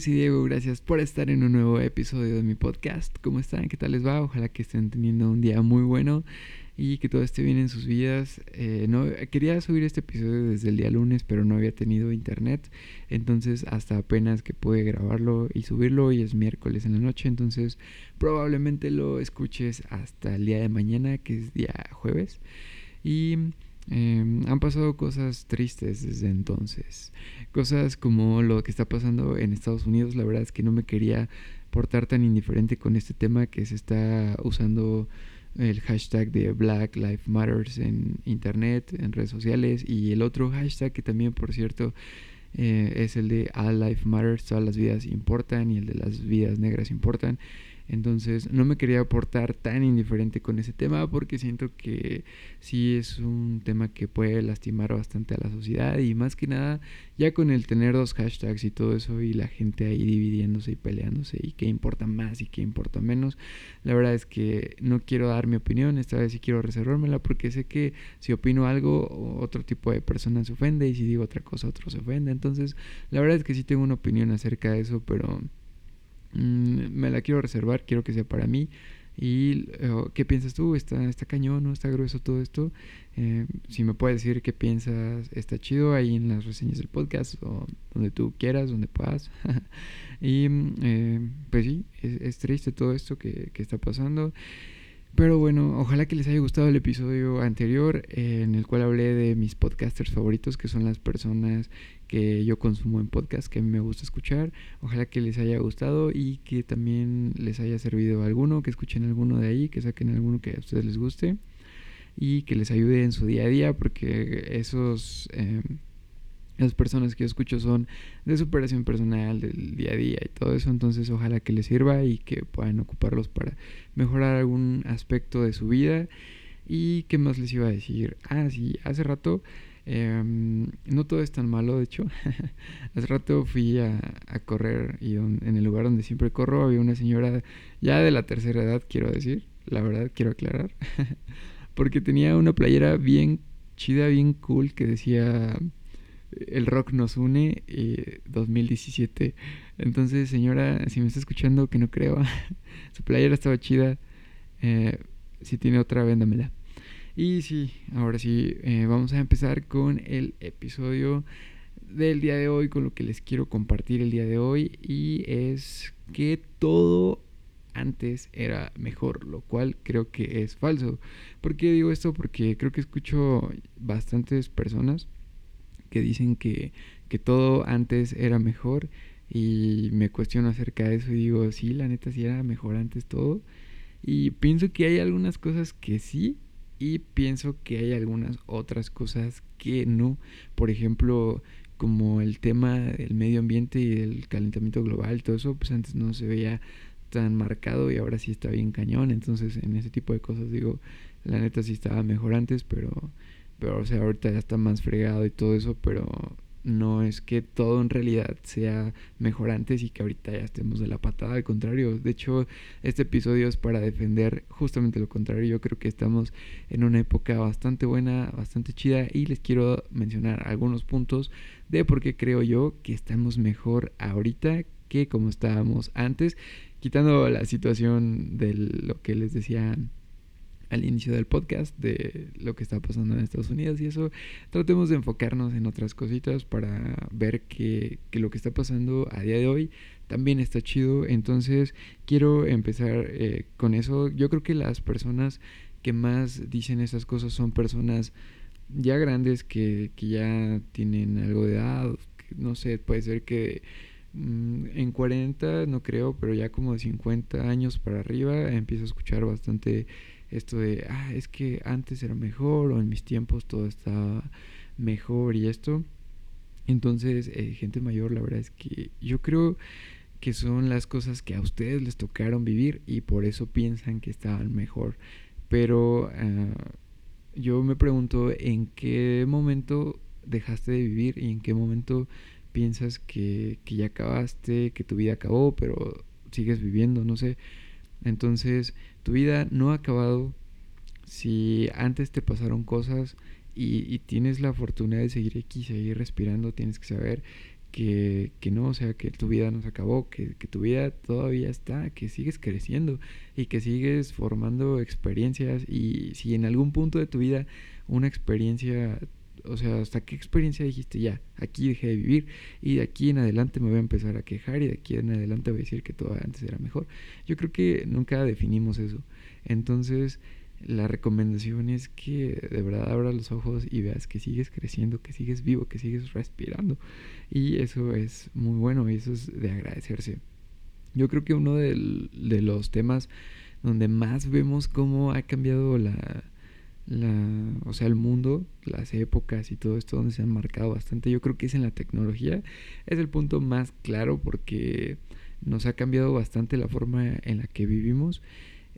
Soy Diego, gracias por estar en un nuevo episodio de mi podcast. ¿Cómo están? ¿Qué tal les va? Ojalá que estén teniendo un día muy bueno y que todo esté bien en sus vidas. Eh, no, quería subir este episodio desde el día lunes, pero no había tenido internet, entonces hasta apenas que pude grabarlo y subirlo y es miércoles en la noche, entonces probablemente lo escuches hasta el día de mañana, que es día jueves. Y Em, han pasado cosas tristes desde entonces. Cosas como lo que está pasando en Estados Unidos. La verdad es que no me quería portar tan indiferente con este tema que se está usando el hashtag de Black Lives Matters en internet, en redes sociales. Y el otro hashtag que también, por cierto, eh, es el de All Life Matters. Todas las vidas importan y el de las vidas negras importan. Entonces no me quería portar tan indiferente con ese tema porque siento que sí es un tema que puede lastimar bastante a la sociedad y más que nada ya con el tener dos hashtags y todo eso y la gente ahí dividiéndose y peleándose y qué importa más y qué importa menos, la verdad es que no quiero dar mi opinión, esta vez sí quiero reservármela porque sé que si opino algo otro tipo de persona se ofende y si digo otra cosa otro se ofende, entonces la verdad es que sí tengo una opinión acerca de eso, pero Mm, me la quiero reservar, quiero que sea para mí. ¿Y eh, qué piensas tú? ¿Está, ¿Está cañón? ¿No está grueso todo esto? Eh, si me puedes decir qué piensas, está chido ahí en las reseñas del podcast o donde tú quieras, donde puedas. y mm, eh, pues sí, es, triste todo esto que, que está pasando. Pero bueno, ojalá que les haya gustado el episodio anterior en el cual hablé de mis podcasters favoritos, que son las personas que yo consumo en podcast, que a mí me gusta escuchar. Ojalá que les haya gustado y que también les haya servido alguno, que escuchen alguno de ahí, que saquen alguno que a ustedes les guste y que les ayude en su día a día, porque esos... Eh, las personas que yo escucho son de superación personal, del día a día y todo eso, entonces ojalá que les sirva y que puedan ocuparlos para mejorar algún aspecto de su vida. ¿Y qué más les iba a decir? Ah, sí, hace rato, em, no todo es tan malo, de hecho, hace rato fui a, correr y en el lugar donde siempre corro había una señora ya de la tercera edad, quiero decir, la verdad, quiero aclarar, porque tenía una playera bien chida, bien cool que decía el rock nos une 2017. Eh, Entonces, señora, si me está escuchando, que no creo, su playera estaba chida. Eh, si tiene otra, véndamela. Y sí, ahora sí, eh, vamos a empezar con el episodio del día de hoy, con lo que les quiero compartir el día de hoy. Y es que todo antes era mejor, lo cual creo que es falso. ¿Por qué digo esto? Porque creo que escucho bastantes personas que dicen que, que todo antes era mejor y me cuestiono acerca de eso y digo, sí, la neta sí era mejor antes todo. Y pienso que hay algunas cosas que sí y pienso que hay algunas otras cosas que no. Por ejemplo, como el tema del medio ambiente y el calentamiento global, todo eso, pues antes no se veía tan marcado y ahora sí está bien cañón. Entonces, en ese tipo de cosas digo, la neta sí estaba mejor antes, pero pero, o sea, ahorita ya está más fregado y todo eso, pero no es que todo en realidad sea mejor antes y que ahorita ya estemos de la patada, al contrario. De hecho, este episodio es para defender justamente lo contrario. Yo creo que estamos en una época bastante buena, bastante chida y les quiero mencionar algunos puntos de por qué creo yo que estamos mejor ahorita que como estábamos antes, quitando la situación de lo que les decía al inicio del podcast de lo que está pasando en Estados Unidos y eso, tratemos de enfocarnos en otras cositas para ver que, que lo que está pasando a día de hoy también está chido. Entonces quiero empezar eh, con eso. Yo creo que las personas que más dicen esas cosas son personas ya grandes que, que ya tienen algo de edad, no sé, puede ser que mm, en 40 no creo, pero ya como de 50 años para arriba empiezo a escuchar bastante esto de, ah, es que antes era mejor o en mis tiempos todo estaba mejor y esto. Entonces, eh, gente mayor, la verdad es que yo creo que son las cosas que a ustedes les tocaron vivir y por eso piensan que estaban mejor. Pero ah, yo me pregunto en qué momento dejaste de vivir y en qué momento piensas que, que ya acabaste, que tu vida acabó, pero sigues viviendo, no sé. Entonces, tu vida no ha acabado. Si antes te pasaron cosas y, tienes la fortuna de seguir aquí, seguir respirando, tienes que saber que, que, no, o sea, que tu vida no se acabó, que, que, tu vida todavía está, que sigues creciendo y que sigues formando experiencias y si en algún punto de tu vida una experiencia, o sea, hasta qué experiencia dijiste ya, aquí dejé de vivir y de aquí en adelante me voy a empezar a quejar y de aquí en adelante voy a decir que todo antes era mejor. Yo creo que nunca definimos eso. Entonces, la recomendación es que de verdad abras los ojos y veas que sigues creciendo, que sigues vivo, que sigues respirando. Y eso es muy bueno y eso es de agradecerse. Yo creo que uno de, de los temas donde más vemos cómo ha cambiado la, la, o sea, el mundo, las épocas y todo esto donde se han marcado bastante, yo creo que es en la tecnología. Es el punto más claro porque nos ha cambiado bastante la forma en la que vivimos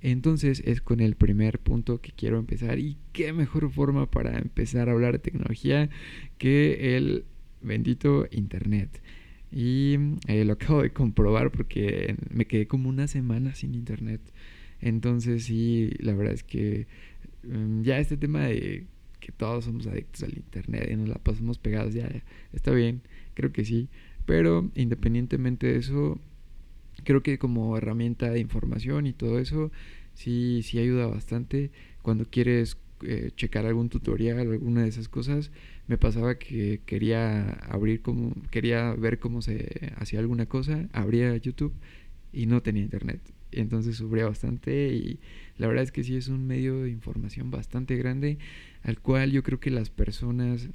entonces es con el primer punto que quiero empezar y qué mejor forma para empezar a hablar de tecnología que el bendito Internet. Y eh, lo acabo de comprobar porque me quedé como una semana sin Internet. Entonces sí, la verdad es que ya este tema de que todos somos adictos al Internet y nos la pasamos pegados, ya está bien, creo que sí. Pero independientemente de eso, creo que como herramienta de información y todo eso, sí, sí ayuda bastante. Cuando quieres eh, checar algún tutorial, alguna de esas cosas, me pasaba que quería abrir como, quería ver cómo se hacía alguna cosa, abría YouTube y no tenía internet. Entonces sufría bastante y la verdad es que sí es un medio de información bastante grande al cual yo creo que las personas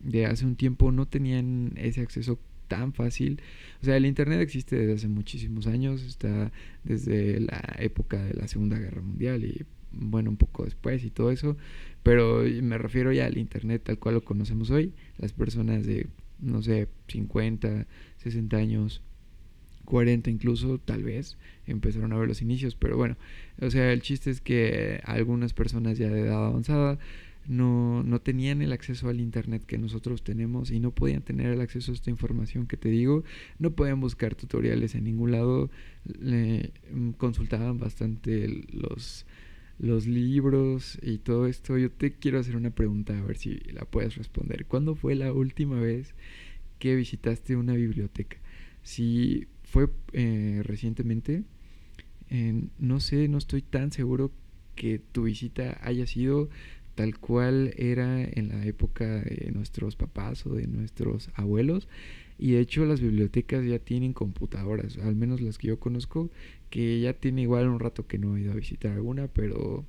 de hace un tiempo no tenían ese acceso tan fácil. O sea, el Internet existe desde hace muchísimos años, está desde la época de la Segunda Guerra Mundial y bueno, un poco después y todo eso, pero me refiero ya al Internet tal cual lo conocemos hoy, las personas de, no sé, 50, 60 años, 40 incluso, tal vez, empezaron a ver los inicios, pero bueno, o sea, el chiste es que algunas personas ya de edad avanzada no, no tenían el acceso al Internet que nosotros tenemos y no podían tener el acceso a esta información que te digo, no podían buscar tutoriales en ningún lado, mm, consultaban bastante los, los libros y todo esto. Yo te quiero hacer una pregunta a ver si la puedes responder. ¿Cuándo fue la última vez que visitaste una biblioteca? Si fue eh, recientemente, no sé, no estoy tan seguro que tu visita haya sido tal cual era en la época de nuestros papás o de nuestros abuelos. Y de hecho las bibliotecas ya tienen computadoras, al menos las que yo conozco, que ya tiene igual un rato que no he ido a visitar alguna, pero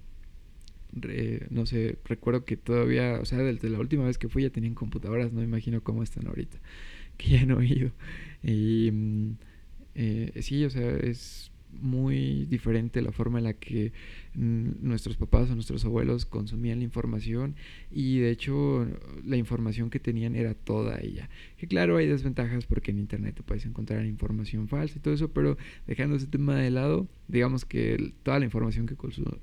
no sé, recuerdo que todavía, o sea, desde la última vez que fui ya tenían computadoras, no me imagino cómo están ahorita, que ya no he ido. Y mm, eh, sí, o sea, es muy diferente la forma en la que nuestros papás o nuestros abuelos consumían la información y de hecho la información que tenían era toda ella. Que claro, hay desventajas porque en internet te puedes encontrar información falsa y todo eso, pero dejando ese tema de lado, digamos que toda la información que,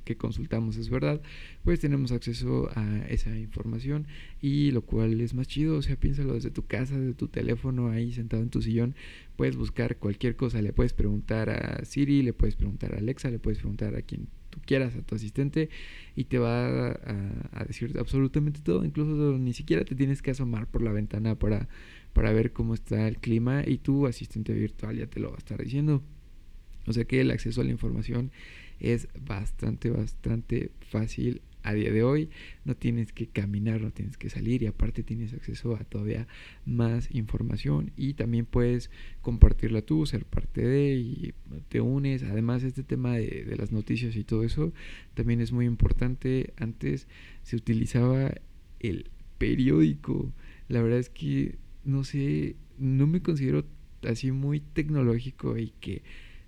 que consultamos es verdad, pues tenemos acceso a esa información y lo cual es más chido, o sea, piénsalo desde tu casa, desde tu teléfono, ahí sentado en tu sillón, puedes buscar cualquier cosa, le puedes preguntar a Siri, le puedes preguntar a Alexa, le puedes preguntar a quien tú quieras, a tu asistente, y te va a, a decir absolutamente todo, incluso ni siquiera te tienes que asomar por la ventana para, para ver cómo está el clima y tu asistente virtual ya te lo va a estar diciendo. O sea que el acceso a la información es bastante, bastante fácil a día de hoy no tienes que caminar, no tienes que salir y aparte tienes acceso a todavía más información y también puedes compartirla tú, ser parte de y te unes. Además este tema de, las noticias y todo eso también es muy importante. Antes se utilizaba el periódico. La verdad es que no sé, no me considero así muy tecnológico y que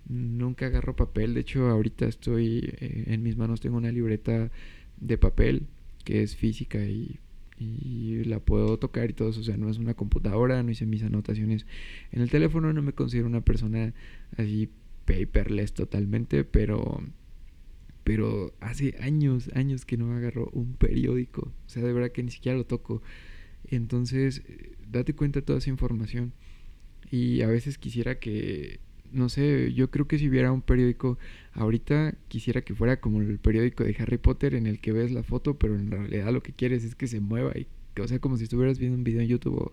nunca agarro papel. De hecho, ahorita estoy eh, en mis manos, tengo una libreta de papel que es física y, la puedo tocar y todo eso. O sea, no es una computadora, no hice mis anotaciones en el teléfono, no me considero una persona así paperless totalmente, pero pero hace años, años que no agarro un periódico. O sea, de verdad que ni siquiera lo toco. Entonces, date cuenta de toda esa información. Y a veces quisiera que no sé, yo creo que si hubiera un periódico ahorita quisiera que fuera como el periódico de Harry Potter en el que ves la foto, pero en realidad lo que quieres es que se mueva y o sea, como si estuvieras viendo un video en YouTube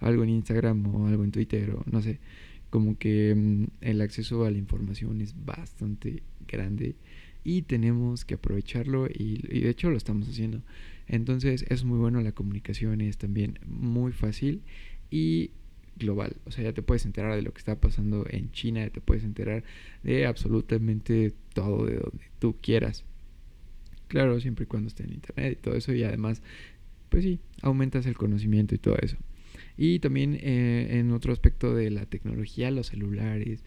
algo en Instagram o algo en Twitter o no sé. Como que mm, el acceso a la información es bastante grande y tenemos que aprovecharlo y, y, de hecho lo estamos haciendo. Entonces es muy bueno, la comunicación es también muy fácil y global. O sea, ya te puedes enterar de lo que está pasando en China, te puedes enterar de absolutamente todo de donde tú quieras. Claro, siempre y cuando esté en internet y todo eso. Y además, pues sí, aumentas el conocimiento y todo eso. Y también eh, en otro aspecto de la tecnología, los celulares.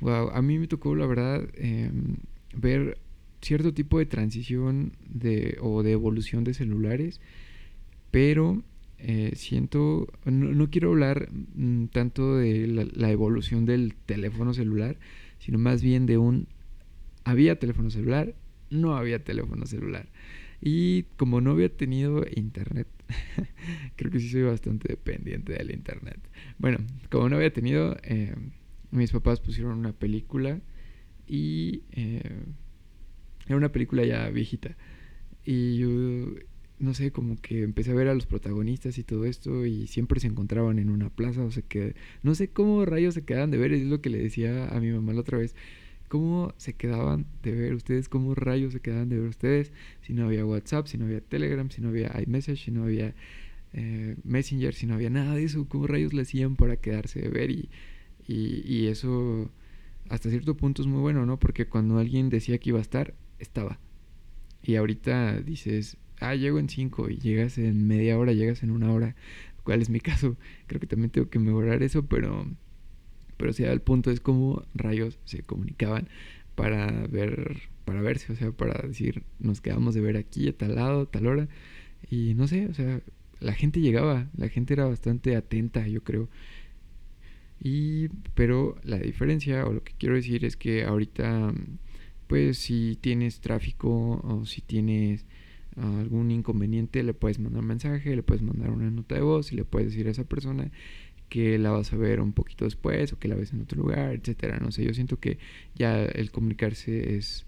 Wow, a mí me tocó, la verdad, em, ver cierto tipo de transición de, o de evolución de celulares. Pero eh, siento, no, quiero hablar mm, tanto de la, evolución del teléfono celular, sino más bien de un, había teléfono celular no había teléfono celular. Y como no había tenido internet, creo que sí soy bastante dependiente del internet. Bueno, como no había tenido, eh, mis papás pusieron una película y eh, era una película ya viejita. Y yo, no sé, como que empecé a ver a los protagonistas y todo esto y siempre se encontraban en una plaza, o sea que no sé cómo rayos se quedaban de ver, es lo que le decía a mi mamá la otra vez ¿Cómo se quedaban de ver ustedes? ¿Cómo rayos se quedaban de ver ustedes? Si no había WhatsApp, si no había Telegram, si no había iMessage, si no había eh, Messenger, si no había nada de eso, ¿cómo rayos le hacían para quedarse de ver? Y, y, eso hasta cierto punto es muy bueno, ¿no? Porque cuando alguien decía que iba a estar, estaba. Y ahorita dices, ah, llego en cinco y llegas en media hora, llegas en una hora, cuál es mi caso. Creo que también tengo que mejorar eso, pero pero si el punto es cómo rayos se comunicaban para ver, para verse, o sea, para decir, nos quedamos de ver aquí a tal lado, tal hora, y no sé, o sea, la gente llegaba, la gente era bastante atenta, yo creo. Y, pero la diferencia, o lo que quiero decir es que ahorita, pues si tienes tráfico o si tienes algún inconveniente, le puedes mandar un mensaje, le puedes mandar una nota de voz y le puedes decir a esa persona que la vas a ver un poquito después o que la ves en otro lugar, etcétera. No sé, yo siento que ya el comunicarse es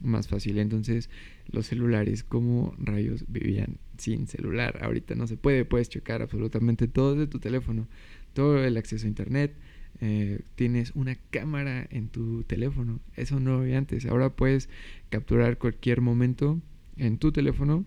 más fácil. Entonces, los celulares, como rayos vivían sin celular? Ahorita no se puede, puedes checar absolutamente todo de tu teléfono, todo el acceso a internet. Eh, tienes una cámara en tu teléfono, eso no había antes. Ahora puedes capturar cualquier momento en tu teléfono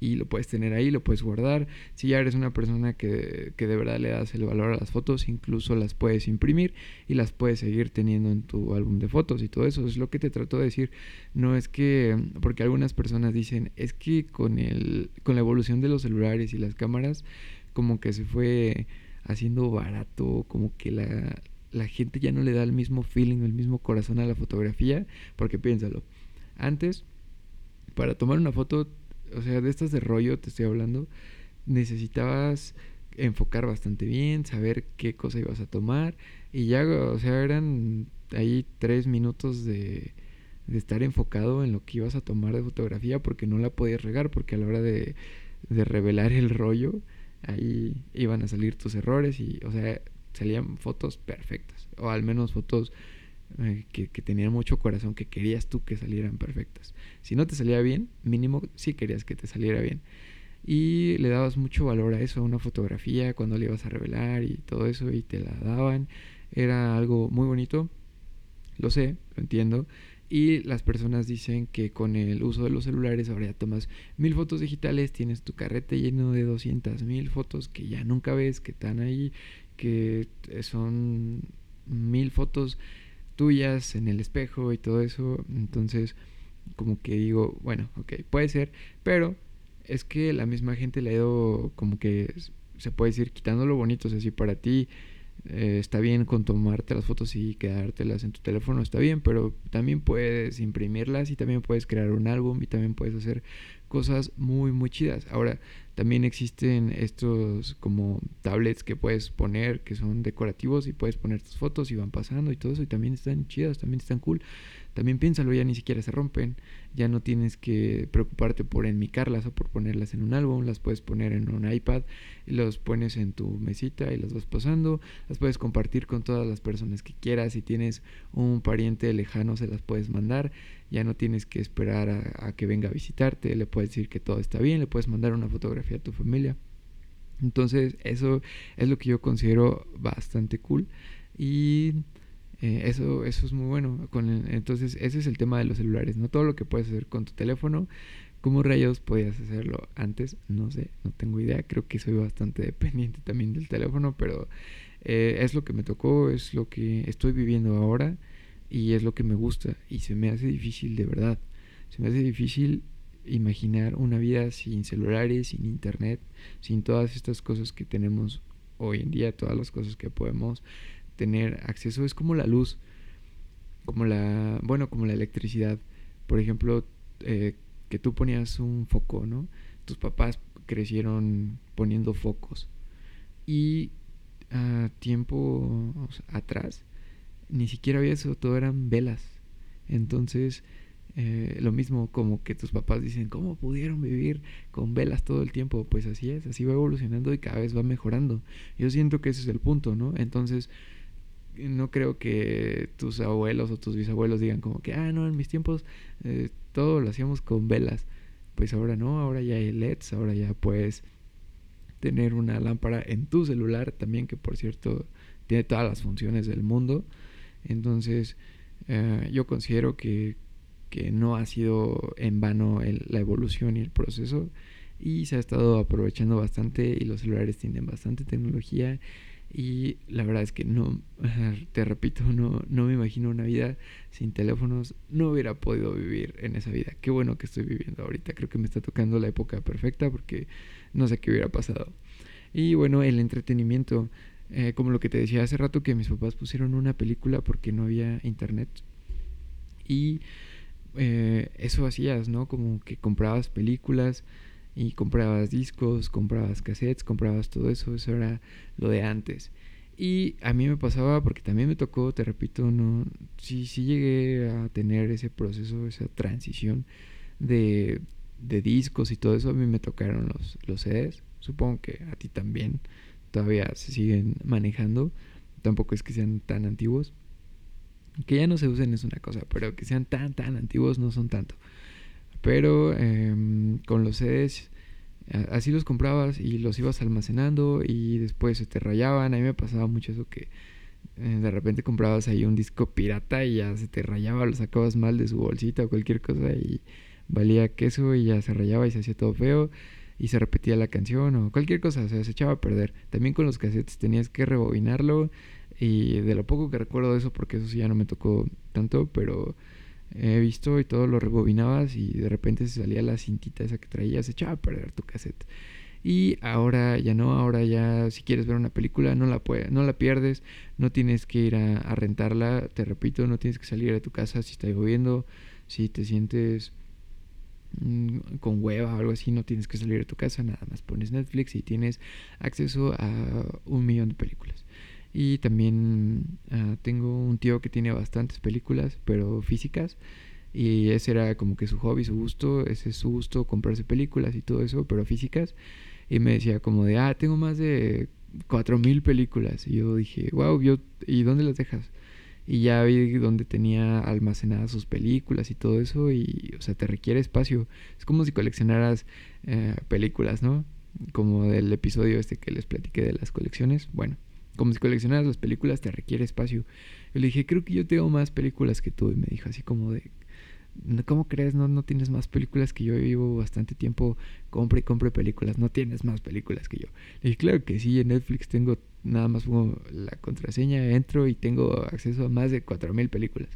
y lo puedes tener ahí, lo puedes guardar. Si ya eres una persona que, que, de verdad le das el valor a las fotos, incluso las puedes imprimir y las puedes seguir teniendo en tu álbum de fotos y todo eso. Es lo que te trato de decir. No es que, porque algunas personas dicen, es que con, el, con la evolución de los celulares y las cámaras, como que se fue haciendo barato, como que la, la gente ya no le da el mismo feeling, el mismo corazón a la fotografía, porque piénsalo. Antes, para tomar una foto o sea, de estas de rollo te estoy hablando, necesitabas enfocar bastante bien, saber qué cosa ibas a tomar y ya, o sea, eran ahí tres minutos de, de estar enfocado en lo que ibas a tomar de fotografía porque no la podías regar porque a la hora de, de revelar el rollo ahí iban a salir tus errores y, o sea, salían fotos perfectas o al menos fotos eh, que, tenían mucho corazón, que querías tú que salieran perfectas. Si no te salía bien, mínimo sí querías que te saliera bien. Y le dabas mucho valor a eso, a una fotografía, cuando le ibas a revelar y todo eso, y te la daban. Era algo muy bonito, lo sé, lo entiendo. Y las personas dicen que con el uso de los celulares ahora ya tomas mil fotos digitales, tienes tu carrete lleno de 200 mil fotos que ya nunca ves, que están ahí, que son mil fotos tuyas en el espejo y todo eso. Entonces, como que digo, bueno, ok, puede ser, pero es que la misma gente le ha ido como que se puede decir quitando lo bonito, o sea, si para ti eh, está bien con tomarte las fotos y quedártelas en tu teléfono, está bien, pero también puedes imprimirlas y también puedes crear un álbum y también puedes hacer cosas muy, muy chidas. Ahora, también existen estos como tablets que puedes poner que son decorativos y puedes poner tus fotos y van pasando y todo eso y también están chidas, también están cool. También piénsalo, ya ni siquiera se rompen, ya no tienes que preocuparte por enmicarlas o por ponerlas en un álbum, las puedes poner en un iPad los pones en tu mesita y las vas pasando, las puedes compartir con todas las personas que quieras, si tienes un pariente lejano se las puedes mandar, ya no tienes que esperar a, a que venga a visitarte, le puedes decir que todo está bien, le puedes mandar una fotografía a tu familia. Entonces eso es lo que yo considero bastante cool. Y eh, eso, eso es muy bueno. Con entonces ese es el tema de los celulares, ¿no? Todo lo que puedes hacer con tu teléfono. ¿Cómo rayos podías hacerlo antes? No sé, no tengo idea. Creo que soy bastante dependiente también del teléfono, pero eh, es lo que me tocó, es lo que estoy viviendo ahora y es lo que me gusta y se me hace difícil de verdad. Se me hace difícil imaginar una vida sin celulares, sin internet, sin todas estas cosas que tenemos hoy en día, todas las cosas que podemos tener acceso. Es como la luz, como la, bueno, como la electricidad. Por ejemplo, eh, que tú ponías un foco, ¿no? Tus papás crecieron poniendo focos. Y a tiempo atrás ni siquiera había eso, todo eran velas. Entonces, eh, lo mismo como que tus papás dicen, ¿cómo pudieron vivir con velas todo el tiempo? Pues así es, así va evolucionando y cada vez va mejorando. Yo siento que ese es el punto, ¿no? Entonces, no creo que tus abuelos o tus bisabuelos digan como que, ah, no, en mis tiempos eh, todo lo hacíamos con velas. Pues ahora no, ahora ya hay LEDs, ahora ya puedes tener una lámpara en tu celular también, que por cierto tiene todas las funciones del mundo. Entonces, eh, yo considero que, que no ha sido en vano la evolución y el proceso y se ha estado aprovechando bastante y los celulares tienen bastante tecnología y la verdad es que no, te repito, no, no me imagino una vida sin teléfonos, no hubiera podido vivir en esa vida. Qué bueno que estoy viviendo ahorita, creo que me está tocando la época perfecta porque no sé qué hubiera pasado. Y bueno, el entretenimiento, eh, como lo que te decía hace rato que mis papás pusieron una película porque no había internet. Y eh, eso hacías, ¿no? Como que comprabas películas y comprabas discos, comprabas cassettes, comprabas todo eso, eso era lo de antes. Y a mí me pasaba porque también me tocó, te repito, no sí sí llegué a tener ese proceso, esa transición de, de discos y todo eso, a mí me tocaron los los CDs, supongo que a ti también todavía se siguen manejando, tampoco es que sean tan antiguos. Que ya no se usen es una cosa, pero que sean tan, tan antiguos no son tanto. Pero em, con los CDs así los comprabas y los ibas almacenando y después se te rayaban. A mí me pasaba mucho eso que eh, de repente comprabas ahí un disco pirata y ya se te rayaba, lo sacabas mal de su bolsita o cualquier cosa y valía queso y ya se rayaba y se hacía todo feo y se repetía la canción o cualquier cosa, o sea, se echaba a perder. También con los cassettes tenías que rebobinarlo y de lo poco que recuerdo de eso, porque eso sí ya no me tocó tanto, pero he visto y todo lo rebobinabas y de repente se salía la cintita esa que traías, echaba a perder tu cassette. Y ahora ya no, ahora ya si quieres ver una película no la, puede, no la pierdes, no tienes que ir a, a rentarla, te repito, no tienes que salir de tu casa si está lloviendo, si te sientes mm, con hueva o algo así, no tienes que salir de tu casa, nada más pones Netflix y tienes acceso a un millón de películas. Y también ah, tengo un tío que tiene bastantes películas, pero físicas. Y ese era como que su hobby, su gusto, ese es su gusto, comprarse películas y todo eso, pero físicas. Y me decía como de, ah, tengo más de 4.000 películas. Y yo dije, wow, yo, ¿y dónde las dejas? Y ya vi dónde tenía almacenadas sus películas y todo eso. Y, o sea, te requiere espacio. Es como si coleccionaras eh, películas, ¿no? Como del episodio este que les platiqué de las colecciones. Bueno, como si coleccionaras las películas te requiere espacio. Yo le dije, creo que yo tengo más películas que tú. Y me dijo así como de, ¿cómo crees? No, no tienes más películas que yo. Vivo bastante tiempo, compre y compre películas. No tienes más películas que yo. Le dije, claro que sí, en Netflix tengo nada más pongo la contraseña, entro y tengo acceso a más de 4.000 películas.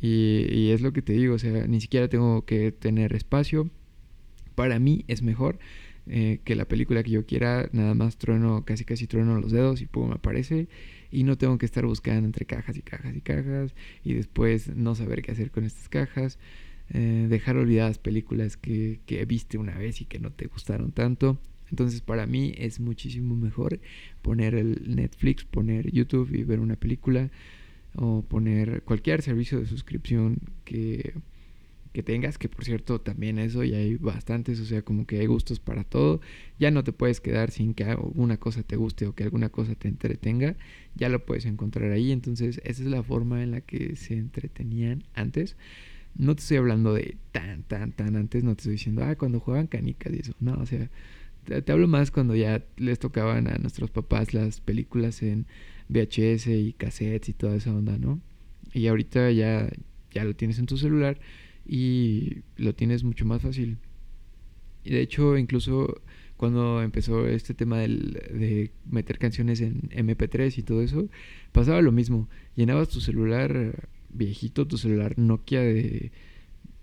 Y, y es lo que te digo, o sea, ni siquiera tengo que tener espacio. Para mí es mejor eh, que la película que yo quiera, nada más trueno, casi casi trueno los dedos y pum, aparece. Y no tengo que estar buscando entre cajas y cajas y cajas y después no saber qué hacer con estas cajas. Eh, dejar olvidadas películas que, que viste una vez y que no te gustaron tanto. Entonces para mí es muchísimo mejor poner el Netflix, poner YouTube y ver una película o poner cualquier servicio de suscripción que que tengas, que por cierto también eso y hay bastantes, o sea, como que hay gustos para todo, ya no te puedes quedar sin que alguna cosa te guste o que alguna cosa te entretenga, ya lo puedes encontrar ahí, entonces esa es la forma en la que se entretenían antes. No te estoy hablando de tan, tan, tan antes, no te estoy diciendo, ah, cuando jugaban canicas y eso, no, o sea, te, hablo más cuando ya les tocaban a nuestros papás las películas en VHS y cassettes y toda esa onda, ¿no? Y ahorita ya, ya lo tienes en tu celular y lo tienes mucho más fácil. Y de hecho, incluso cuando empezó este tema del, de meter canciones en MP3 y todo eso, pasaba lo mismo. Llenabas tu celular viejito, tu celular Nokia de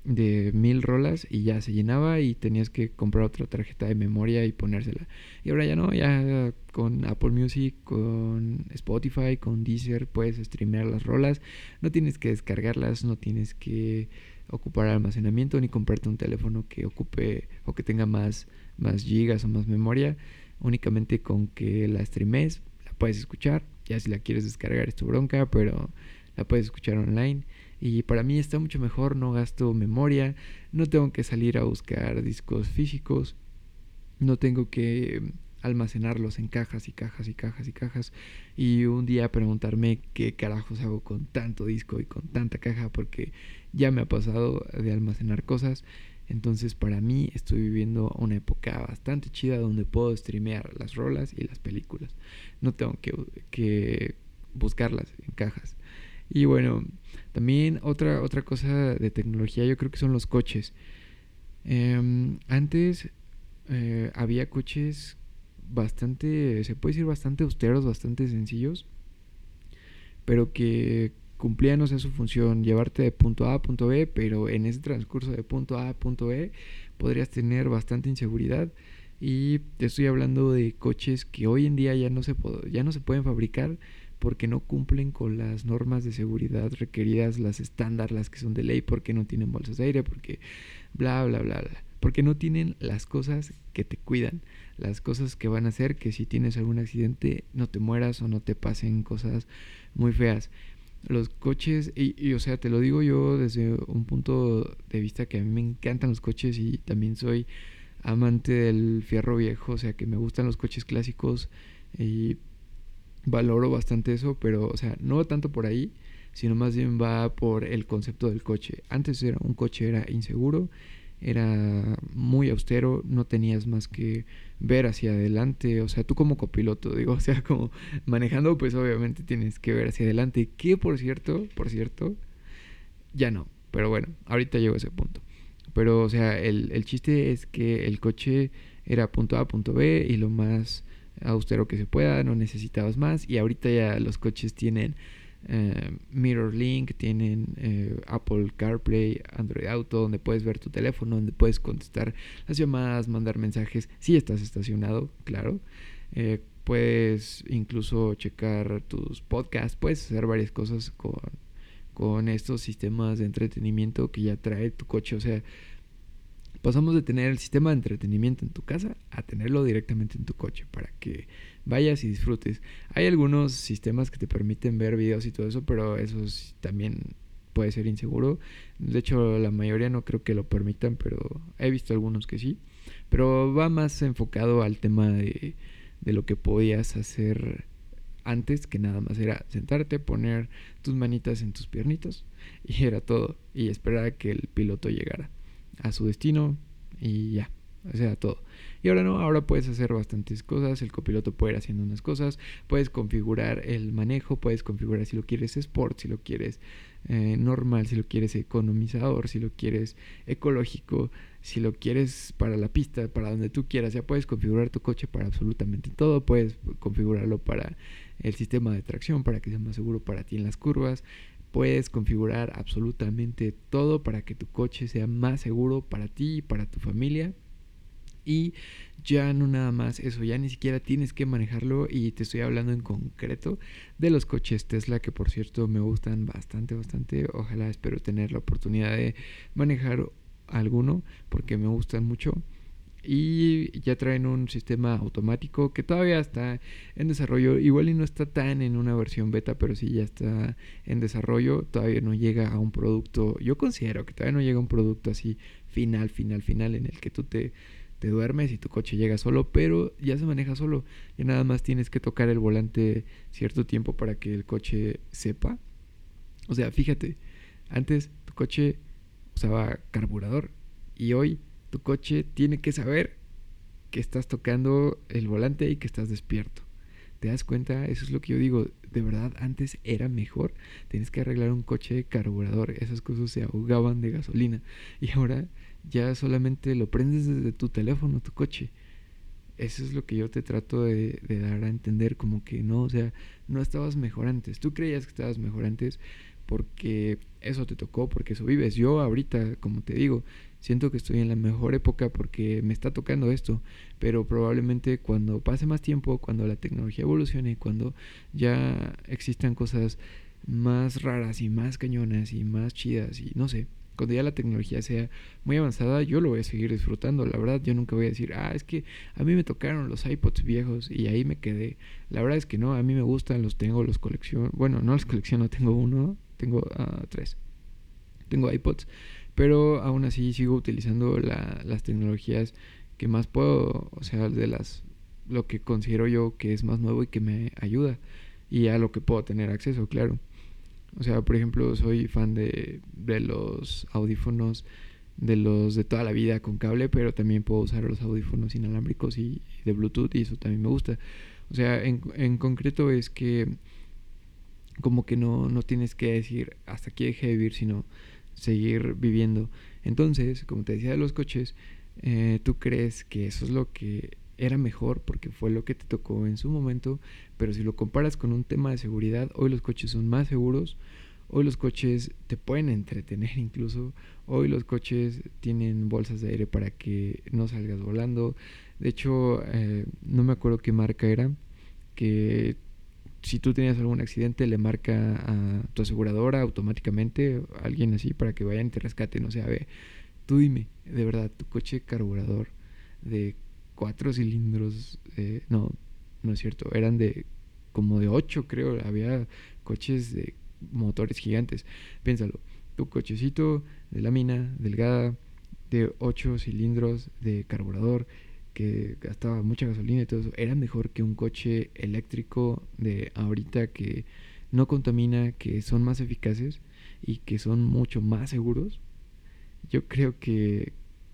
de mil rolas y ya se llenaba y tenías que comprar otra tarjeta de memoria y ponérsela. Y ahora ya no, ya con Apple Music, con Spotify, con Deezer puedes streamear las rolas. No tienes que descargarlas, no tienes que ocupar almacenamiento ni comprarte un teléfono que ocupe o que tenga más, más gigas o más memoria. Únicamente con que la streames, la puedes escuchar. Ya si la quieres descargar es tu bronca, pero la puedes escuchar online. Y para mí está mucho mejor, no gasto memoria, no tengo que salir a buscar discos físicos, no tengo que almacenarlos en cajas y cajas y cajas y cajas y un día preguntarme qué carajos hago con tanto disco y con tanta caja porque ya me ha pasado de almacenar cosas. Entonces para mí estoy viviendo una época bastante chida donde puedo streamear las rolas y las películas. No tengo que, que buscarlas en cajas. Y bueno, también otra, otra cosa de tecnología yo creo que son los coches. Em, antes eh, había coches bastante, se puede decir bastante austeros, bastante sencillos, pero que cumplían, o sea, su función, llevarte de punto A a punto B, pero en ese transcurso de punto A a punto B podrías tener bastante inseguridad. Y te estoy hablando de coches que hoy en día ya no se, ya no se pueden fabricar porque no cumplen con las normas de seguridad requeridas, las estándar, las que son de ley, porque no tienen bolsas de aire, porque bla, bla, bla, bla. Porque no tienen las cosas que te cuidan, las cosas que van a hacer que si tienes algún accidente no te mueras o no te pasen cosas muy feas. Los coches, y, o sea, te lo digo yo desde un punto de vista que a mí me encantan los coches y también soy amante del fierro viejo, o sea, que me gustan los coches clásicos y valoro bastante eso, pero, o sea, no tanto por ahí, sino más bien va por el concepto del coche. Antes era un coche era inseguro, era muy austero, no tenías más que ver hacia adelante, o sea, tú como copiloto, digo, o sea, como manejando, pues obviamente tienes que ver hacia adelante, que por cierto, por cierto, ya no, pero bueno, ahorita llego a ese punto. Pero, o sea, el, el chiste es que el coche era punto A, punto B y lo más austero que se pueda, no necesitabas más. Y ahorita ya los coches tienen eh, Mirror Link, tienen eh, Apple CarPlay, Android Auto, donde puedes ver tu teléfono, donde puedes contestar las llamadas, mandar mensajes, si estás estacionado, claro. Eh, puedes incluso checar tus podcasts, puedes hacer varias cosas con, con estos sistemas de entretenimiento que ya trae tu coche. O sea, pasamos de tener el sistema de entretenimiento en tu casa a tenerlo directamente en tu coche para que vayas y disfrutes. Hay algunos sistemas que te permiten ver videos y todo eso, pero eso también puede ser inseguro. De hecho, la mayoría no creo que lo permitan, pero he visto algunos que sí. Pero va más enfocado al tema de, lo que podías hacer antes que nada más era sentarte, poner tus manitas en tus piernitas y era todo y esperar a que el piloto llegara a su destino y ya, o sea, todo. Y ahora no, ahora puedes hacer bastantes cosas, el copiloto puede ir haciendo unas cosas, puedes configurar el manejo, puedes configurar si lo quieres sport, si lo quieres eh, normal, si lo quieres economizador, si lo quieres ecológico, si lo quieres para la pista, para donde tú quieras, ya puedes configurar tu coche para absolutamente todo, puedes configurarlo para el sistema de tracción, para que sea más seguro para ti en las curvas, Puedes configurar absolutamente todo para que tu coche sea más seguro para ti y para tu familia. Y ya no nada más eso, ya ni siquiera tienes que manejarlo y te estoy hablando en concreto de los coches Tesla que por cierto me gustan bastante, bastante. Ojalá espero tener la oportunidad de manejar alguno porque me gustan mucho y ya traen un sistema automático que todavía está en desarrollo. Igual y no está tan en una versión beta, pero sí ya está en desarrollo. Todavía no llega a un producto. Yo considero que todavía no llega a un producto así final, final, final en el que tú te, te duermes y tu coche llega solo, pero ya se maneja solo. Y nada más tienes que tocar el volante cierto tiempo para que el coche sepa. O sea, fíjate, antes tu coche usaba carburador y hoy coche tiene que saber que estás tocando el volante y que estás despierto. ¿Te das cuenta? Eso es lo que yo digo. De verdad, antes era mejor. Tienes que arreglar un coche de carburador. Esas cosas se ahogaban de gasolina. Y ahora ya solamente lo prendes desde tu teléfono, tu coche. Eso es lo que yo te trato de, de, dar a entender, como que no, o sea, no estabas mejor antes. Tú creías que estabas mejor antes porque eso te tocó, porque eso vives. Yo ahorita, como te digo, siento que estoy en la mejor época porque me está tocando esto, pero probablemente cuando pase más tiempo, cuando la tecnología evolucione, cuando ya existan cosas más raras y más cañonas y más chidas y no sé, cuando ya la tecnología sea muy avanzada, yo lo voy a seguir disfrutando. La verdad, yo nunca voy a decir, ah, es que a mí me tocaron los iPods viejos y ahí me quedé. La verdad es que no, a mí me gustan, los tengo, los colecciono. Bueno, no los colecciono, tengo uno, tengo uh, tres. Tengo iPods, pero aún así sigo utilizando la, las tecnologías que más puedo, o sea, de las lo que considero yo que es más nuevo y que me ayuda y a lo que puedo tener acceso, claro. O sea, por ejemplo, soy fan de, de los audífonos de los de toda la vida con cable, pero también puedo usar los audífonos inalámbricos y, de Bluetooth y eso también me gusta. O sea, en, en concreto es que como que no, no tienes que decir hasta aquí dejé de vivir, sino seguir viviendo. Entonces, como te decía de los coches, eh, tú crees que eso es lo que era mejor porque fue lo que te tocó en su momento, pero si lo comparas con un tema de seguridad, hoy los coches son más seguros, hoy los coches te pueden entretener incluso, hoy los coches tienen bolsas de aire para que no salgas volando. De hecho, eh, no me acuerdo qué marca era, que si tú tenías algún accidente le marca a tu aseguradora automáticamente, alguien así para que vayan y te rescaten, o sea, ve, tú dime, de verdad, tu coche carburador de cuatro cilindros, eh, no, no es cierto, eran de como de ocho creo, había coches de motores gigantes. Piénsalo, tu cochecito de lámina delgada de ocho cilindros de carburador que gastaba mucha gasolina y todo eso, era mejor que un coche eléctrico de ahorita que no contamina, que son más eficaces y que son mucho más seguros. Yo creo que,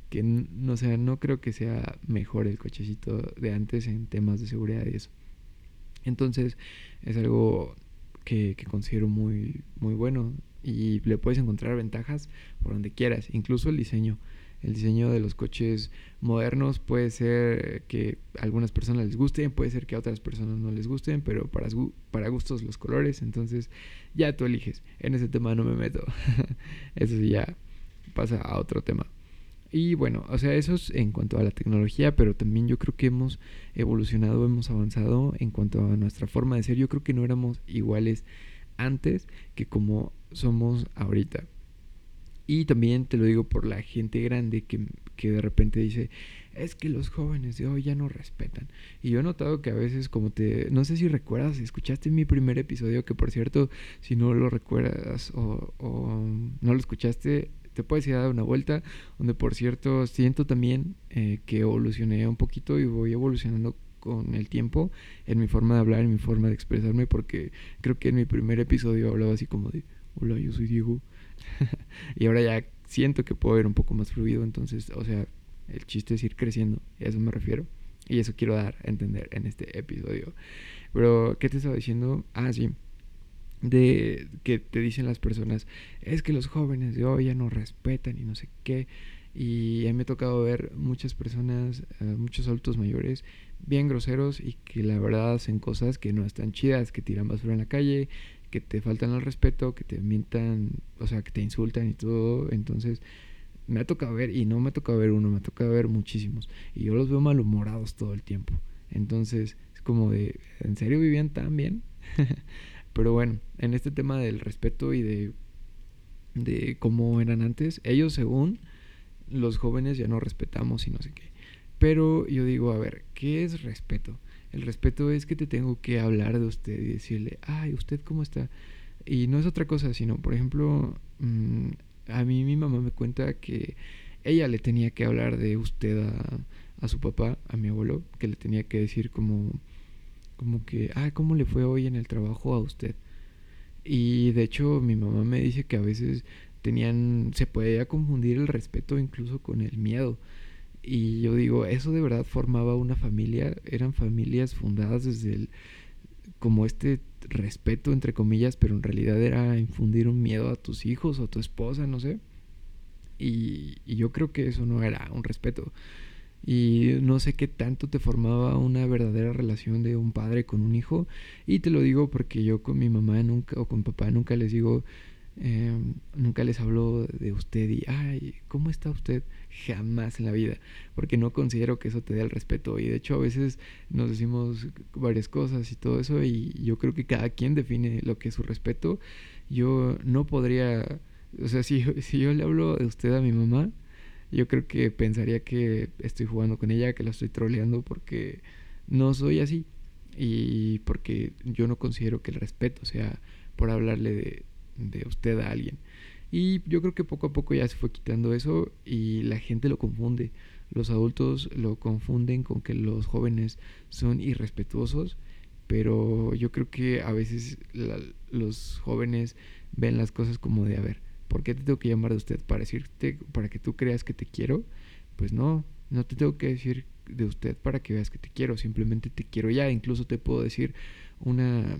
que no, sea, no creo que sea mejor el cochecito de antes en temas de seguridad y eso. Entonces es algo que, que, considero muy, muy bueno y le puedes encontrar ventajas por donde quieras, incluso el diseño. El diseño de los coches modernos puede ser que a algunas personas les gusten, puede ser que a otras personas no les gusten, pero para, para gustos los colores, entonces ya tú eliges. En ese tema no me meto. Eso sí ya pasa a otro tema. Y bueno, o sea, eso es en cuanto a la tecnología, pero también yo creo que hemos evolucionado, hemos avanzado en cuanto a nuestra forma de ser. Yo creo que no éramos iguales antes que como somos ahorita. Y también te lo digo por la gente grande que, que, de repente dice, es que los jóvenes de hoy ya no respetan. Y yo he notado que a veces como te... No sé si recuerdas, escuchaste mi primer episodio, que por cierto, si no lo recuerdas o, no lo escuchaste, te puedes ir a dar una vuelta, donde por cierto siento también eh, que evolucioné un poquito y voy evolucionando con el tiempo en mi forma de hablar, en mi forma de expresarme, porque creo que en mi primer episodio hablaba así como de, hola, yo soy Diego, y ahora ya siento que puedo ir un poco más fluido, entonces, o sea, el chiste es ir creciendo, a eso me refiero. Y eso quiero dar a entender en este episodio. Pero, ¿qué te estaba diciendo? Ah, sí de que te dicen las personas, es que los jóvenes de hoy ya no respetan y no sé qué. Y a mí me ha tocado ver muchas personas, eh, muchos adultos mayores, bien groseros y que la verdad hacen cosas que no están chidas, que tiran basura en la calle, que te faltan al respeto, que te mientan, o sea, que te insultan y todo. Entonces, me ha tocado ver, y no me ha tocado ver uno, me ha tocado ver muchísimos. Y yo los veo malhumorados todo el tiempo. Entonces, es como de, ¿en serio vivían tan bien? Pero bueno, en este tema del respeto y de, de cómo eran antes, ellos según los jóvenes ya no respetamos y no sé qué. Pero yo digo, a ver, ¿qué es respeto? El respeto es que te tengo que hablar de usted y decirle, ay, ¿usted cómo está? Y no es otra cosa, sino, por ejemplo, mm, a mí mi mamá me cuenta que ella le tenía que hablar de usted a, a su papá, a mi abuelo, que le tenía que decir como como que, ah, ¿cómo le fue hoy en el trabajo a usted? Y de hecho mi mamá me dice que a veces tenían, se podía confundir el respeto incluso con el miedo. Y yo digo, eso de verdad formaba una familia, eran familias fundadas desde el, como este respeto, entre comillas, pero en realidad era infundir un miedo a tus hijos o a tu esposa, no sé. Y, y yo creo que eso no era un respeto. Y no sé qué tanto te formaba una verdadera relación de un padre con un hijo. Y te lo digo porque yo con mi mamá nunca, o con papá nunca les digo, Em, nunca les hablo de usted y, ay, ¿cómo está usted? Jamás en la vida, porque no considero que eso te dé el respeto. Y de hecho a veces nos decimos varias cosas y todo eso, y yo creo que cada quien define lo que es su respeto. Yo no podría, o sea, si, yo le hablo de usted a mi mamá, yo creo que pensaría que estoy jugando con ella, que la estoy troleando, porque no soy así. Y porque yo no considero que el respeto sea por hablarle de usted a alguien. Y yo creo que poco a poco ya se fue quitando eso y la gente lo confunde. Los adultos lo confunden con que los jóvenes son irrespetuosos, pero yo creo que a veces los jóvenes ven las cosas como de, a ver, ¿por qué te tengo que llamar de usted? ¿Para decirte, para que tú creas que te quiero? Pues no, no te tengo que decir de usted para que veas que te quiero, simplemente te quiero ya, incluso te puedo decir una,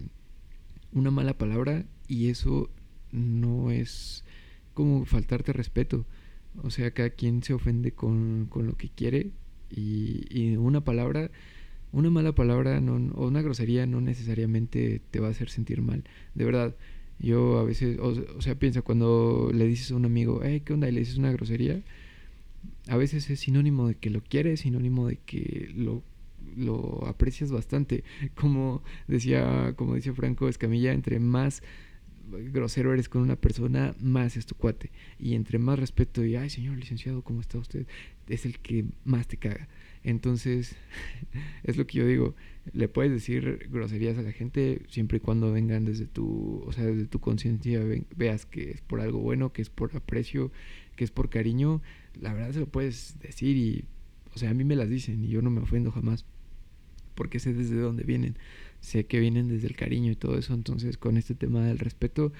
una mala palabra y eso no es como faltarte respeto. O sea, cada quien se ofende con, con lo que quiere y, una palabra, una mala palabra no, o una grosería no necesariamente te va a hacer sentir mal. De verdad, yo a veces, o, sea, piensa cuando le dices a un amigo, hey, ¿qué onda? Y le dices una grosería, a veces es sinónimo de que lo quieres, sinónimo de que lo lo aprecias bastante. Como decía, como decía Franco Escamilla, entre más grosero eres con una persona, más es tu cuate. Y entre más respeto y, ay, señor licenciado, ¿cómo está usted? Es el que más te caga. Entonces, es lo que yo digo. Le puedes decir groserías a la gente siempre y cuando vengan desde tu, o sea, desde tu conciencia, veas que es por algo bueno, que es por aprecio, que es por cariño. La verdad se lo puedes decir y, o sea, a mí me las dicen y yo no me ofendo jamás. Porque sé desde dónde vienen sé que vienen desde el cariño y todo eso, entonces con este tema del respeto,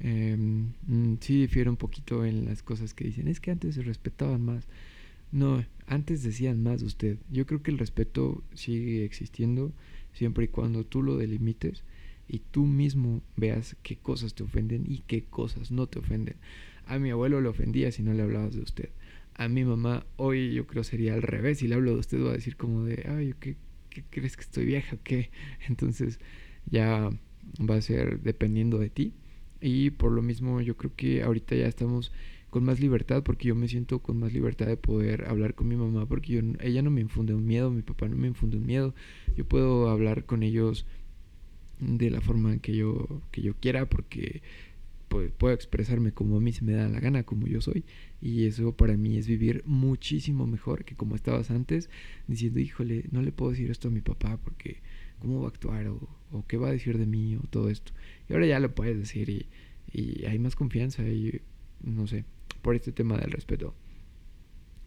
em, mm, sí difiere un poquito en las cosas que dicen, es que antes se respetaban más. No, antes decían más de usted. Yo creo que el respeto sigue existiendo siempre y cuando tú lo delimites y tú mismo veas qué cosas te ofenden y qué cosas no te ofenden. A mi abuelo le ofendía si no le hablabas de usted. A mi mamá hoy yo creo sería al revés. Si le hablo de usted va a decir como de, ay, qué, ¿qué crees que estoy vieja qué? Entonces ya va a ser dependiendo de ti. Y por lo mismo yo creo que ahorita ya estamos con más libertad porque yo me siento con más libertad de poder hablar con mi mamá porque ella no me infunde un miedo, mi papá no me infunde un miedo. Yo puedo hablar con ellos de la forma que yo, que yo quiera porque puedo expresarme como a mí se me da la gana, como yo soy. Y eso para mí es vivir muchísimo mejor que como estabas antes, diciendo, híjole, no le puedo decir esto a mi papá porque cómo va a actuar o, o qué va a decir de mí o todo esto. Y ahora ya lo puedes decir y, y hay más confianza y no sé, por este tema del respeto.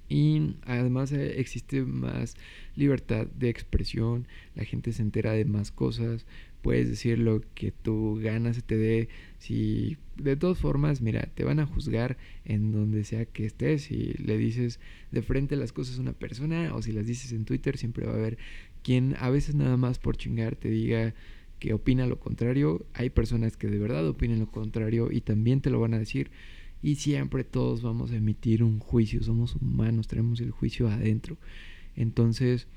Y además eh, existe más libertad de expresión, la gente se entera de más cosas, puedes decir lo que tu gana se te dé. Si de todas formas, mira, te van a juzgar en donde sea que estés. Si le dices de frente las cosas a una persona o si las dices en Twitter, siempre va a haber quien a veces nada más por chingar te diga que opina lo contrario. Hay personas que de verdad opinan lo contrario y también te lo van a decir. Y siempre todos vamos a emitir un juicio. Somos humanos, tenemos el juicio adentro. Entonces,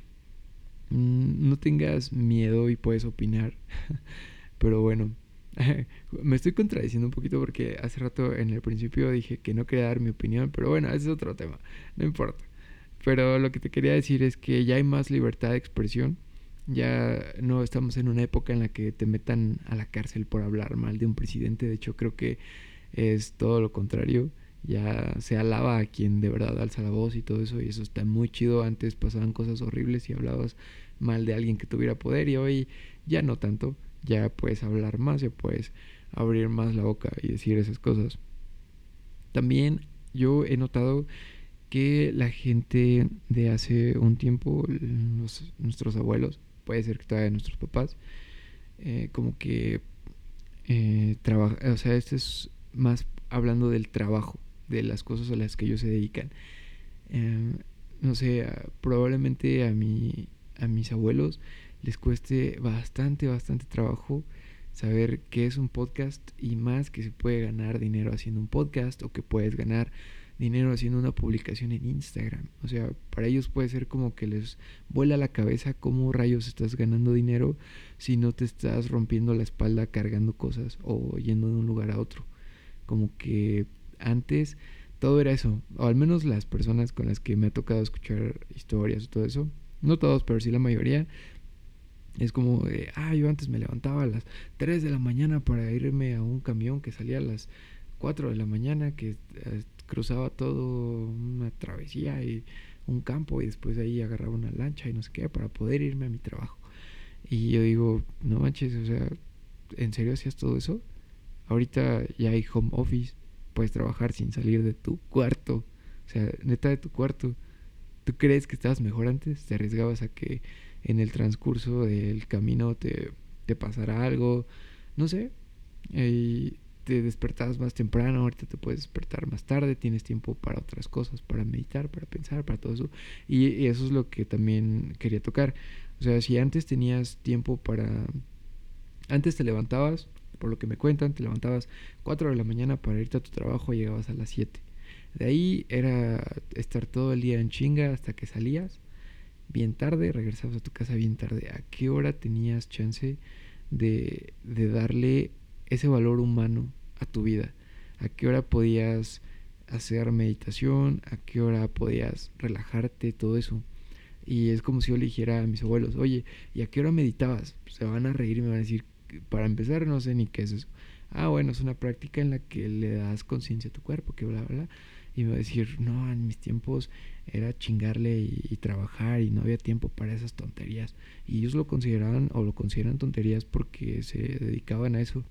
Mm, no tengas miedo y puedes opinar. Pero bueno, me estoy contradiciendo un poquito porque hace rato en el principio dije que no quería dar mi opinión, pero bueno, ese es otro tema, no importa. Pero lo que te quería decir es que ya hay más libertad de expresión, ya no estamos en una época en la que te metan a la cárcel por hablar mal de un presidente, de hecho creo que es todo lo contrario, ya se alaba a quien de verdad alza la voz y todo eso, y eso está muy chido. Antes pasaban cosas horribles y hablabas mal de alguien que tuviera poder, y hoy ya no tanto, ya puedes hablar más, ya puedes abrir más la boca y decir esas cosas. También yo he notado que la gente de hace un tiempo, nuestros abuelos, puede ser que todavía nuestros papás, eh, como que eh, trabaja, o sea, este es más hablando del trabajo, de las cosas a las que ellos se dedican. Em, no sé, probablemente a, mi, a mis abuelos les cueste bastante, bastante trabajo saber qué es un podcast y más que se puede ganar dinero haciendo un podcast o que puedes ganar dinero haciendo una publicación en Instagram. O sea, para ellos puede ser como que les vuela la cabeza cómo rayos estás ganando dinero si no te estás rompiendo la espalda cargando cosas o yendo de un lugar a otro. Como que antes todo era eso, o al menos las personas con las que me ha tocado escuchar historias y todo eso, no todos, pero sí la mayoría, es como de, ah, yo antes me levantaba a las 3 de la mañana para irme a un camión que salía a las 4 de la mañana, que eh, cruzaba todo una travesía y un campo y después de ahí agarraba una lancha y no sé qué para poder irme a mi trabajo. Y yo digo, no manches, o sea, ¿en serio hacías todo eso? Ahorita ya hay home office, puedes trabajar sin salir de tu cuarto, o sea, neta de tu cuarto. ¿Tú crees que estabas mejor antes? ¿Te arriesgabas a que en el transcurso del camino te, te pasará algo, no sé, y te despertabas más temprano, ahorita te puedes despertar más tarde, tienes tiempo para otras cosas, para meditar, para pensar, para todo eso. Y, eso es lo que también quería tocar. O sea, si antes tenías tiempo para... Antes te levantabas, por lo que me cuentan, te levantabas 4 de la mañana para irte a tu trabajo y llegabas a las 7. De ahí era estar todo el día en chinga hasta que salías bien tarde, regresabas a tu casa bien tarde. ¿A qué hora tenías chance de, darle ese valor humano a tu vida? ¿A qué hora podías hacer meditación? ¿A qué hora podías relajarte? Todo eso. Y es como si yo le dijera a mis abuelos, oye, ¿y a qué hora meditabas? Se van a reír y me van a decir, para empezar, no sé ni qué es eso. Ah, bueno, es una práctica en la que le das conciencia a tu cuerpo, que bla, bla. Y me va a decir, no, en mis tiempos era chingarle y, trabajar y no había tiempo para esas tonterías. Y ellos lo consideraban o lo consideran tonterías porque se dedicaban a eso.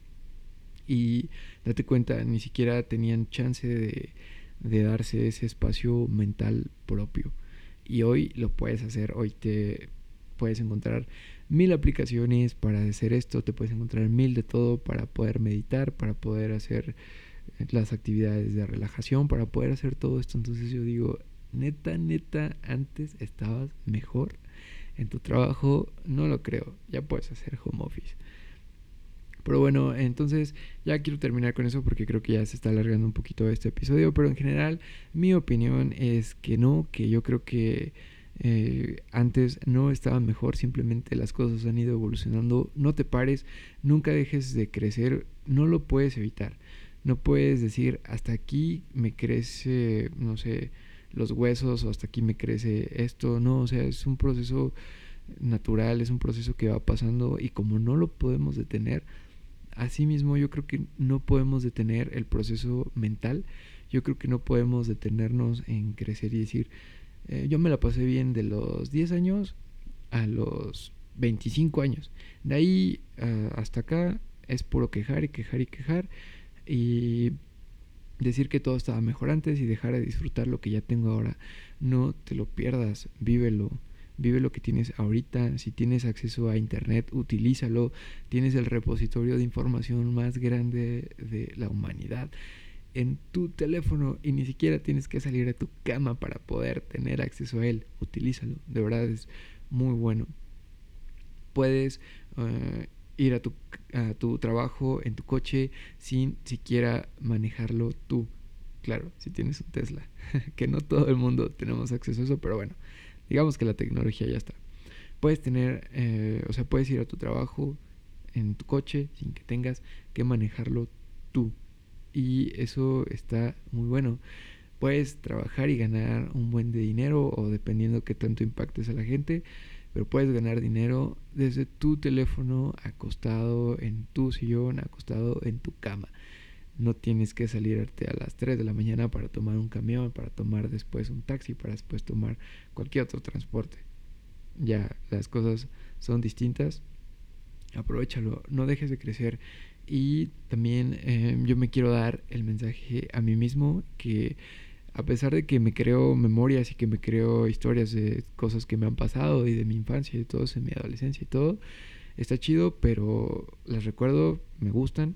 Y date cuenta, ni siquiera tenían chance de, de darse ese espacio mental propio. Y hoy lo puedes hacer, hoy te puedes encontrar mil aplicaciones para hacer esto, te puedes encontrar mil de todo para poder meditar, para poder hacer las actividades de relajación, para poder hacer todo esto. Entonces yo digo, neta, neta, antes estabas mejor en tu trabajo, no lo creo, ya puedes hacer home office. Pero bueno, entonces ya quiero terminar con eso porque creo que ya se está alargando un poquito este episodio, pero en general mi opinión es que no, que yo creo que eh, antes no estaba mejor, simplemente las cosas han ido evolucionando, no te pares, nunca dejes de crecer, no lo puedes evitar, no puedes decir hasta aquí me crece, no sé, los huesos o hasta aquí me crece esto, no, o sea, es un proceso natural, es un proceso que va pasando y como no lo podemos detener, asimismo yo creo que no podemos detener el proceso mental, yo creo que no podemos detenernos en crecer y decir, eh, yo me la pasé bien de los 10 años a los 25 años, de ahí ah, hasta acá es puro quejar y quejar y quejar y decir que todo estaba mejor antes y dejar de disfrutar lo que ya tengo ahora. No te lo pierdas, vívelo. Vive lo que tienes ahorita. Si tienes acceso a internet, utilízalo. Tienes el repositorio de información más grande de la humanidad en tu teléfono y ni siquiera tienes que salir de tu cama para poder tener acceso a él. Utilízalo. De verdad es muy bueno. Puedes eh, ir a tu, a tu trabajo en tu coche sin siquiera manejarlo tú. Claro, si tienes un Tesla, que no todo el mundo tenemos acceso a eso, pero bueno, digamos que la tecnología ya está. Puedes tener, eh, o sea, puedes ir a tu trabajo en tu coche sin que tengas que manejarlo tú. Y eso está muy bueno. Puedes trabajar y ganar un buen de dinero o dependiendo qué tanto impactes a la gente pero puedes ganar dinero desde tu teléfono, acostado en tu sillón, acostado en tu cama. No tienes que salirte a las 3 de la mañana para tomar un camión, para tomar después un taxi, para después tomar cualquier otro transporte. Ya las cosas son distintas. Aprovechalo, no dejes de crecer. Y también eh, yo me quiero dar el mensaje a mí mismo que a pesar de que me creo memorias y que me creo historias de cosas que me han pasado y de mi infancia y de todo en mi adolescencia y todo, está chido, pero las recuerdo, me gustan,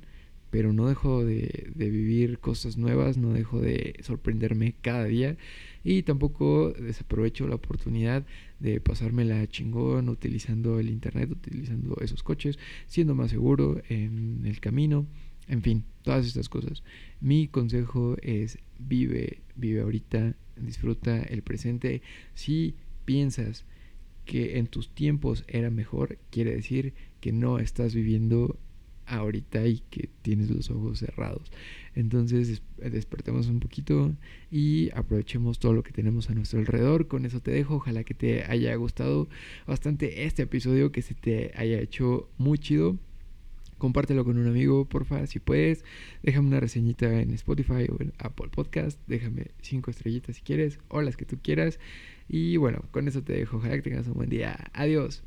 pero no dejo de, vivir cosas nuevas, no dejo de sorprenderme cada día y tampoco desaprovecho la oportunidad de pasármela chingón utilizando el internet, utilizando esos coches, siendo más seguro en el camino, en fin, todas estas cosas. Mi consejo es vive, vive ahorita, disfruta el presente. Si piensas que en tus tiempos era mejor, quiere decir que no estás viviendo ahorita y que tienes los ojos cerrados. Entonces despertemos un poquito y aprovechemos todo lo que tenemos a nuestro alrededor. Con eso te dejo. Ojalá que te haya gustado bastante este episodio, que se te haya hecho muy chido. Compártelo con un amigo, porfa, si puedes. Déjame una reseñita en Spotify o en Apple Podcast. Déjame cinco estrellitas si quieres o las que tú quieras. Y bueno, con eso te dejo. Ojalá que tengas un buen día. Adiós.